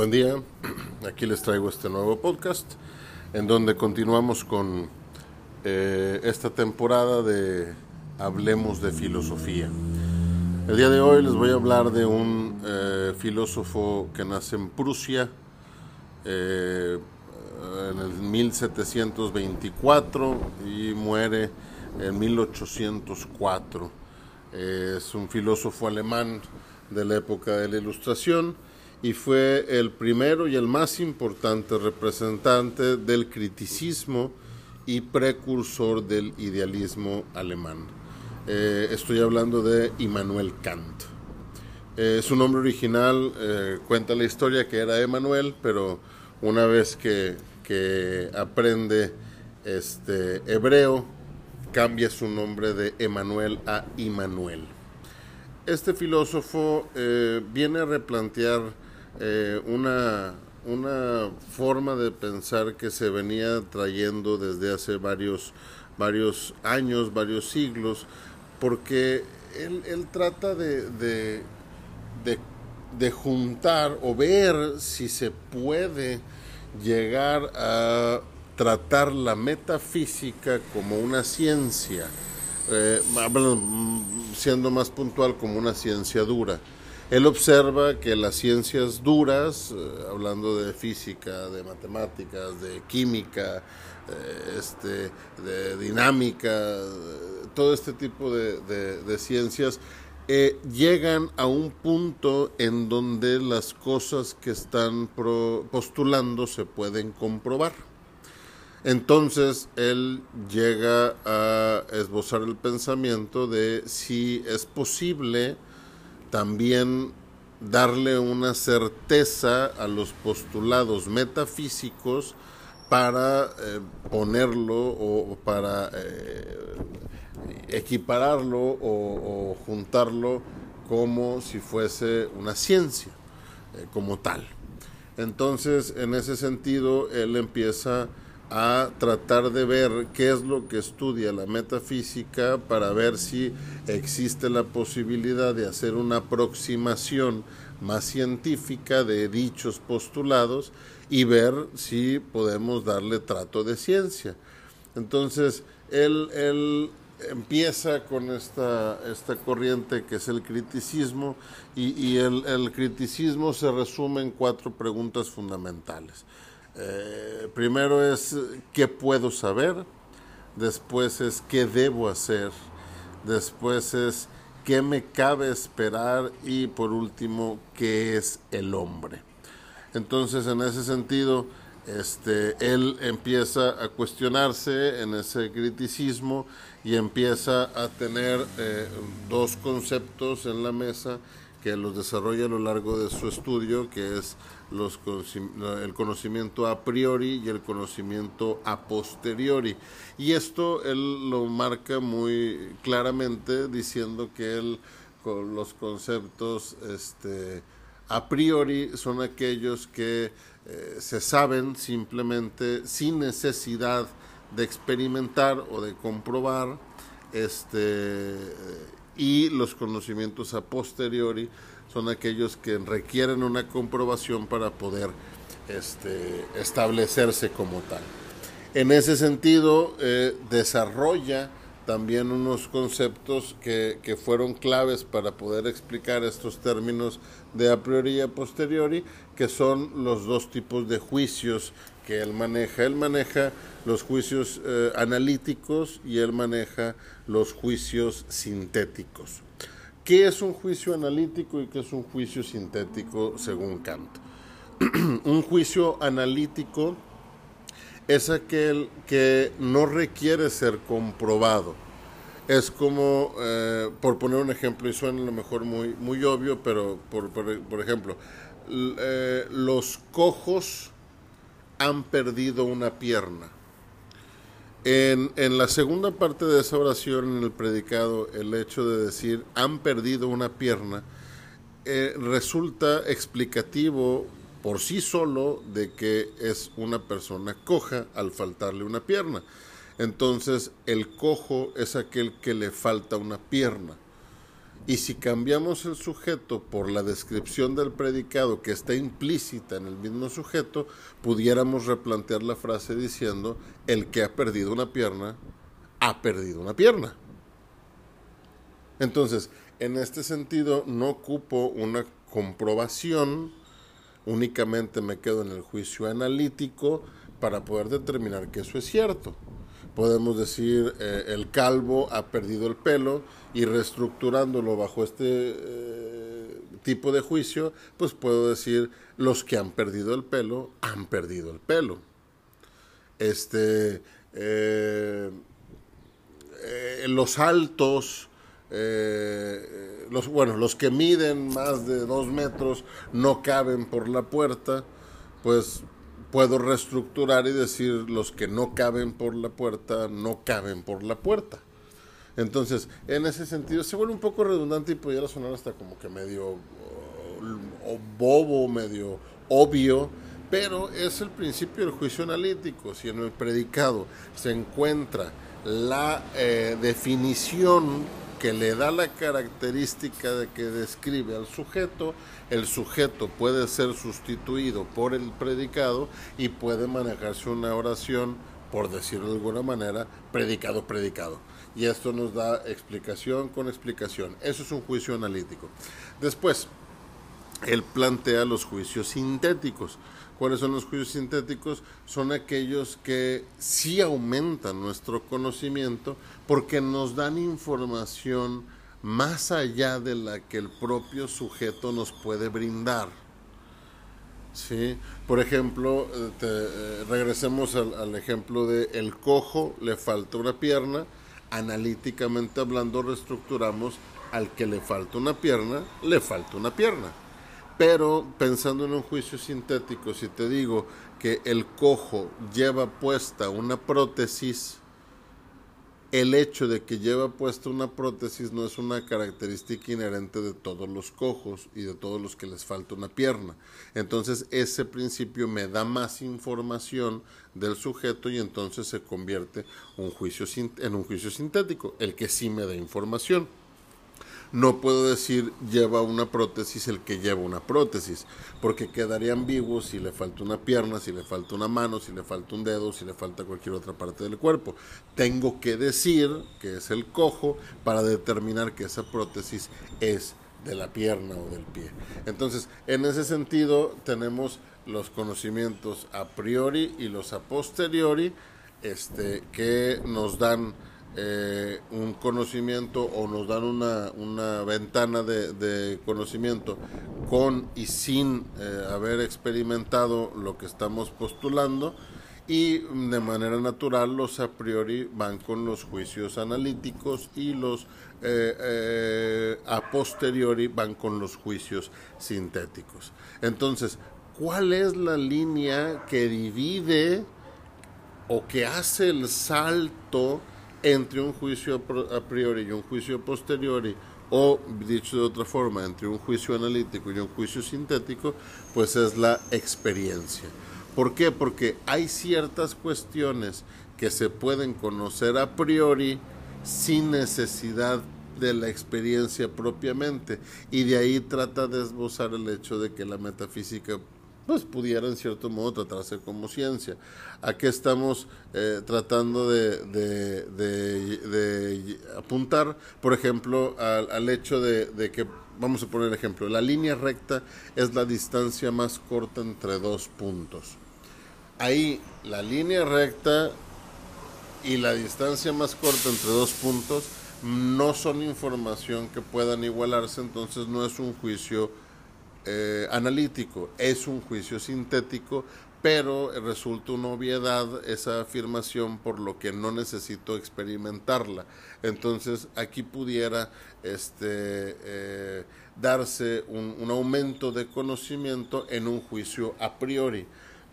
Buen día, aquí les traigo este nuevo podcast en donde continuamos con eh, esta temporada de Hablemos de Filosofía. El día de hoy les voy a hablar de un eh, filósofo que nace en Prusia eh, en el 1724 y muere en 1804. es un filósofo alemán de la época de la Ilustración y fue el primero y el más importante representante del criticismo y precursor del idealismo alemán. Eh, estoy hablando de Immanuel Kant. Eh, su nombre original eh, cuenta la historia que era Emanuel, pero una vez que, que aprende este hebreo, cambia su nombre de Emanuel a Immanuel. Este filósofo viene a replantear eh, una, una forma de pensar que se venía trayendo desde hace varios, varios años, varios siglos, porque él, él trata de, de, de, juntar o ver si se puede llegar a tratar la metafísica como una ciencia, eh, siendo más puntual como una ciencia dura. Él observa que las ciencias duras, eh, hablando de física, de matemáticas, de química, eh, este, de dinámica, todo este tipo de, ciencias, eh, llegan a un punto en donde las cosas que están postulando se pueden comprobar. Entonces él llega a esbozar el pensamiento de si es posible también darle una certeza a los postulados metafísicos para eh, ponerlo o para eh, equipararlo o, juntarlo como si fuese una ciencia eh, como tal. Entonces, en ese sentido, él empieza a tratar de ver qué es lo que estudia la metafísica para ver si existe la posibilidad de hacer una aproximación más científica de dichos postulados y ver si podemos darle trato de ciencia. Entonces, él, él empieza con esta, esta corriente que es el criticismo y, el, el criticismo se resume en cuatro preguntas fundamentales. Eh, primero es qué puedo saber, después es qué debo hacer, después es qué me cabe esperar y por último qué es el hombre. Entonces en ese sentido, este, él empieza a cuestionarse en ese criticismo y empieza a tener eh, dos conceptos en la mesa que los desarrolla a lo largo de su estudio, que es el conocimiento a priori y el conocimiento a posteriori. Y esto él lo marca muy claramente diciendo que él los conceptos este, a priori son aquellos que eh, se saben simplemente sin necesidad de experimentar o de comprobar este y los conocimientos a posteriori son aquellos que requieren una comprobación para poder este, establecerse como tal. En ese sentido, eh, desarrolla también unos conceptos que, que, fueron claves para poder explicar estos términos de a priori y a posteriori, que son los dos tipos de juicios que él maneja. Él maneja los juicios eh, analíticos y él maneja los juicios sintéticos. ¿Qué es un juicio analítico y qué es un juicio sintético según Kant? un juicio analítico es aquel que no requiere ser comprobado. Es como, eh, por poner un ejemplo, y suena a lo mejor muy, muy obvio, pero por, por, ejemplo, eh, los cojos han perdido una pierna. En, en, la segunda parte de esa oración, en el predicado, el hecho de decir han perdido una pierna, eh, resulta explicativo por sí solo de que es una persona coja al faltarle una pierna. Entonces el cojo es aquel que le falta una pierna. Y si cambiamos el sujeto por la descripción del predicado que está implícita en el mismo sujeto, pudiéramos replantear la frase diciendo, el que ha perdido una pierna, ha perdido una pierna. Entonces, en este sentido, no ocupo una comprobación, únicamente me quedo en el juicio analítico para poder determinar que eso es cierto. Podemos decir, eh, el calvo ha perdido el pelo y reestructurándolo bajo este eh, tipo de juicio, pues puedo decir, los que han perdido el pelo han perdido el pelo. Este, eh, los altos los, bueno, los que miden más de dos metros no caben por la puerta, pues puedo reestructurar y decir los que no caben por la puerta no caben por la puerta. Entonces, en ese sentido, se vuelve un poco redundante y pudiera sonar hasta como que medio o bobo, medio obvio, pero es el principio del juicio analítico. Si en el predicado se encuentra la eh, definición que le da la característica de que describe al sujeto, el sujeto puede ser sustituido por el predicado y puede manejarse una oración, por decirlo de alguna manera, predicado, predicado. Y esto nos da explicación con explicación. Eso es un juicio analítico. Después, él plantea los juicios sintéticos. ¿Cuáles son los juicios sintéticos? Son aquellos que sí aumentan nuestro conocimiento porque nos dan información más allá de la que el propio sujeto nos puede brindar. ¿Sí? Por ejemplo, eh, eh, regresemos al, al, ejemplo de el cojo le falta una pierna, analíticamente hablando reestructuramos al que le falta una pierna, le falta una pierna. Pero pensando en un juicio sintético, si te digo que el cojo lleva puesta una prótesis, el hecho de que lleva puesta una prótesis no es una característica inherente de todos los cojos y de todos los que les falta una pierna. Entonces ese principio me da más información del sujeto y entonces se convierte un juicio en un juicio sintético, el que sí me da información. No puedo decir lleva una prótesis el que lleva una prótesis, porque quedaría ambiguo si le falta una pierna, si le falta una mano, si le falta un dedo, si le falta cualquier otra parte del cuerpo. Tengo que decir que es el cojo para determinar que esa prótesis es de la pierna o del pie. Entonces, en ese sentido, tenemos los conocimientos a priori y los a posteriori este, que nos dan eh, un conocimiento o nos dan una, una ventana de, conocimiento con y sin eh, haber experimentado lo que estamos postulando y de manera natural los a priori van con los juicios analíticos y los eh, a posteriori van con los juicios sintéticos. Entonces, ¿cuál es la línea que divide o que hace el salto entre un juicio a priori y un juicio posteriori, o dicho de otra forma, entre un juicio analítico y un juicio sintético, pues es la experiencia. ¿Por qué? Porque hay ciertas cuestiones que se pueden conocer a priori sin necesidad de la experiencia propiamente y de ahí trata de esbozar el hecho de que la metafísica pues pudiera en cierto modo tratarse como ciencia. Aquí estamos eh, tratando de, de, apuntar, por ejemplo, al, hecho de, que, vamos a poner el ejemplo, la línea recta es la distancia más corta entre dos puntos. Ahí la línea recta y la distancia más corta entre dos puntos no son información que puedan igualarse, entonces no es un juicio eh, analítico, es un juicio sintético, pero resulta una obviedad esa afirmación por lo que no necesito experimentarla. Entonces aquí pudiera este, eh, darse un, un aumento de conocimiento en un juicio a priori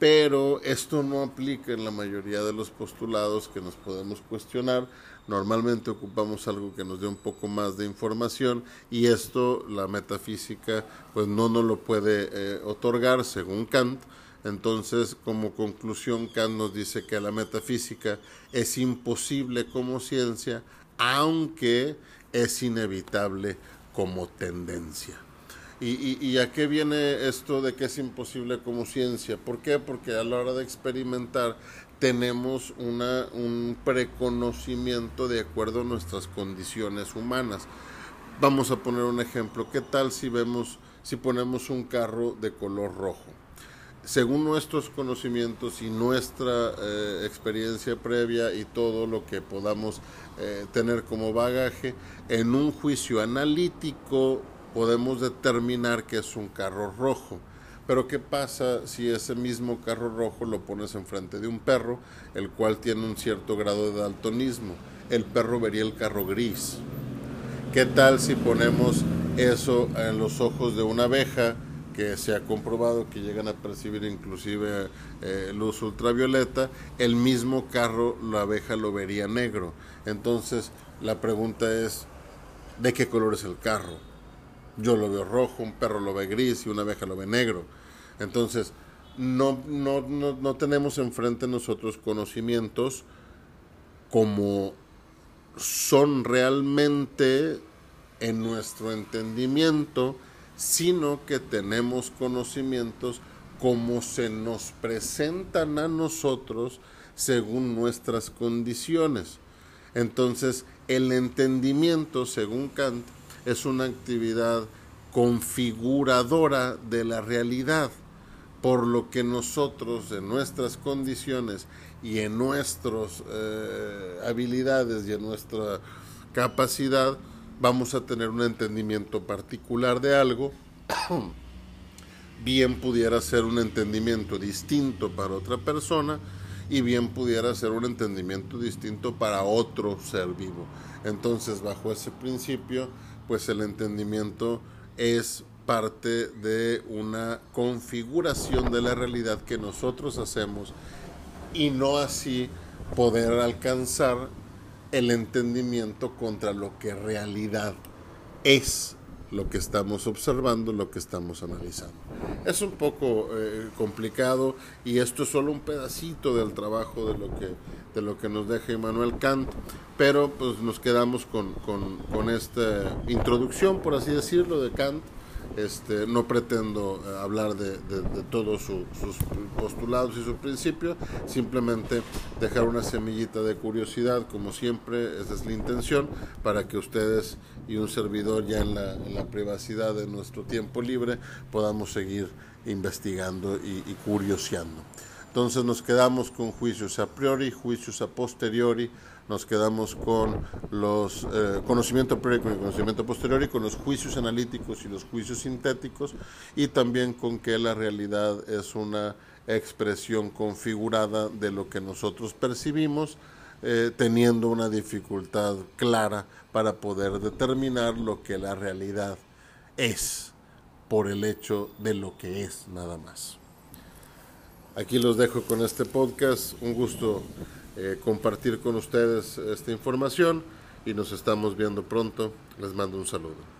pero esto no aplica en la mayoría de los postulados que nos podemos cuestionar. Normalmente ocupamos algo que nos dé un poco más de información y esto la metafísica pues no nos lo puede eh, otorgar según Kant. Entonces, como conclusión, Kant nos dice que la metafísica es imposible como ciencia, aunque es inevitable como tendencia. ¿Y, a qué viene esto de que es imposible como ciencia? ¿Por qué? Porque a la hora de experimentar tenemos un preconocimiento de acuerdo a nuestras condiciones humanas. Vamos a poner un ejemplo. ¿Qué tal si vemos, si ponemos un carro de color rojo? Según nuestros conocimientos y nuestra eh, experiencia previa y todo lo que podamos eh, tener como bagaje, en un juicio analítico podemos determinar que es un carro rojo. Pero ¿qué pasa si ese mismo carro rojo lo pones enfrente de un perro, el cual tiene un cierto grado de daltonismo? El perro vería el carro gris. ¿Qué tal si ponemos eso en los ojos de una abeja que se ha comprobado que llegan a percibir inclusive eh, luz ultravioleta? El mismo carro, la abeja lo vería negro. Entonces, la pregunta es, ¿de qué color es el carro? Yo lo veo rojo, un perro lo ve gris y una abeja lo ve negro. Entonces, no, no, no, no tenemos enfrente nosotros conocimientos como son realmente en nuestro entendimiento, sino que tenemos conocimientos como se nos presentan a nosotros según nuestras condiciones. Entonces, el entendimiento, según Kant, es una actividad configuradora de la realidad, por lo que nosotros en nuestras condiciones y en nuestras eh, habilidades y en nuestra capacidad vamos a tener un entendimiento particular de algo, bien pudiera ser un entendimiento distinto para otra persona y bien pudiera ser un entendimiento distinto para otro ser vivo. Entonces, bajo ese principio, pues el entendimiento es parte de una configuración de la realidad que nosotros hacemos y no así poder alcanzar el entendimiento contra lo que realidad es lo que estamos observando, lo que estamos analizando. Es un poco eh, complicado y esto es solo un pedacito del trabajo de lo que, de lo que nos deja Immanuel Kant, pero pues nos quedamos con, con esta introducción, por así decirlo, de Kant este, no pretendo eh, hablar de, todos sus postulados y sus principios, simplemente dejar una semillita de curiosidad, como siempre, esa es la intención, para que ustedes y un servidor ya en la, privacidad de nuestro tiempo libre podamos seguir investigando y curioseando. Entonces nos quedamos con juicios a priori, juicios a posteriori, nos quedamos con los eh, conocimiento previo el conocimiento posterior y con los juicios analíticos y los juicios sintéticos y también con que la realidad es una expresión configurada de lo que nosotros percibimos eh, teniendo una dificultad clara para poder determinar lo que la realidad es por el hecho de lo que es nada más. Aquí los dejo con este podcast. Un gusto eh, compartir con ustedes esta información y nos estamos viendo pronto. Les mando un saludo.